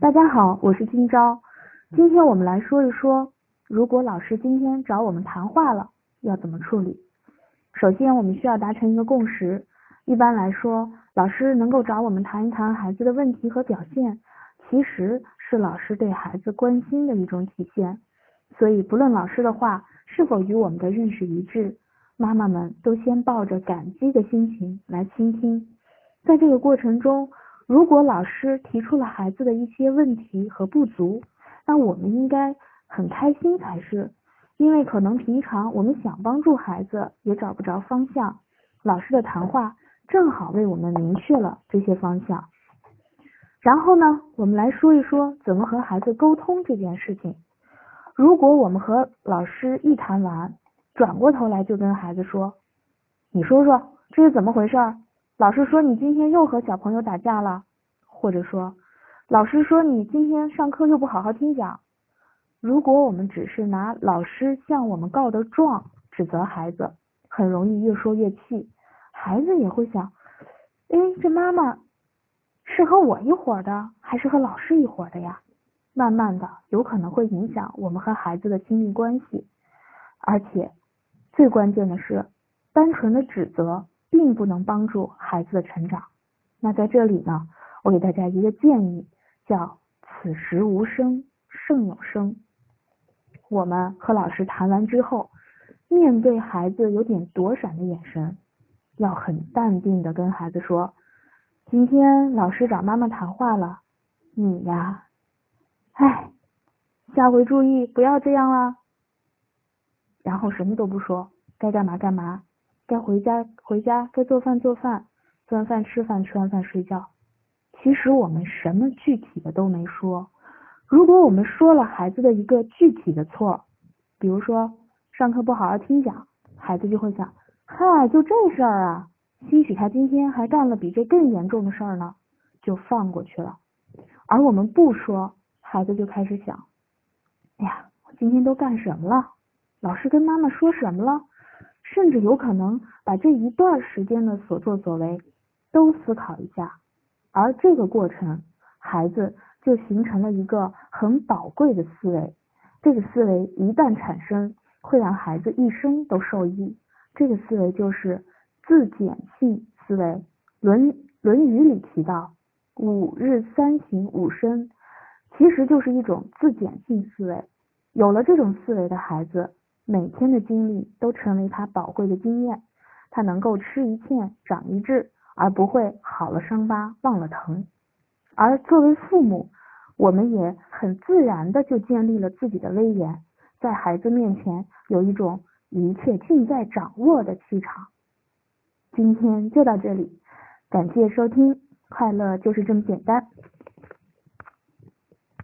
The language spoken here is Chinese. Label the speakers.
Speaker 1: 大家好，我是金钊。今天我们来说一说，如果老师今天找我们谈话了，要怎么处理？首先，我们需要达成一个共识。一般来说，老师能够找我们谈一谈孩子的问题和表现，其实是老师对孩子关心的一种体现。所以，不论老师的话是否与我们的认识一致，妈妈们都先抱着感激的心情来倾听。在这个过程中，如果老师提出了孩子的一些问题和不足，那我们应该很开心才是，因为可能平常我们想帮助孩子也找不着方向，老师的谈话正好为我们明确了这些方向。然后呢，我们来说一说怎么和孩子沟通这件事情。如果我们和老师一谈完，转过头来就跟孩子说：“你说说这是怎么回事？”老师说你今天又和小朋友打架了，或者说老师说你今天上课又不好好听讲。如果我们只是拿老师向我们告的状指责孩子，很容易越说越气，孩子也会想，哎，这妈妈是和我一伙的，还是和老师一伙的呀？慢慢的，有可能会影响我们和孩子的亲密关系，而且最关键的是，单纯的指责。并不能帮助孩子的成长。那在这里呢，我给大家一个建议，叫此时无声胜有声。我们和老师谈完之后，面对孩子有点躲闪的眼神，要很淡定的跟孩子说：“今天老师找妈妈谈话了，你呀，哎，下回注意不要这样啦。”然后什么都不说，该干嘛干嘛。该回家回家，该做饭做饭，做完饭吃饭，吃完饭睡觉。其实我们什么具体的都没说。如果我们说了孩子的一个具体的错，比如说上课不好好听讲，孩子就会想，嗨，就这事儿啊，兴许他今天还干了比这更严重的事儿呢，就放过去了。而我们不说，孩子就开始想，哎呀，我今天都干什么了？老师跟妈妈说什么了？甚至有可能把这一段时间的所作所为都思考一下，而这个过程，孩子就形成了一个很宝贵的思维。这个思维一旦产生，会让孩子一生都受益。这个思维就是自检性思维。《论论语》里提到“五日三省吾身”，其实就是一种自检性思维。有了这种思维的孩子。每天的经历都成为他宝贵的经验，他能够吃一堑长一智，而不会好了伤疤忘了疼。而作为父母，我们也很自然的就建立了自己的威严，在孩子面前有一种一切尽在掌握的气场。今天就到这里，感谢收听，快乐就是这么简单。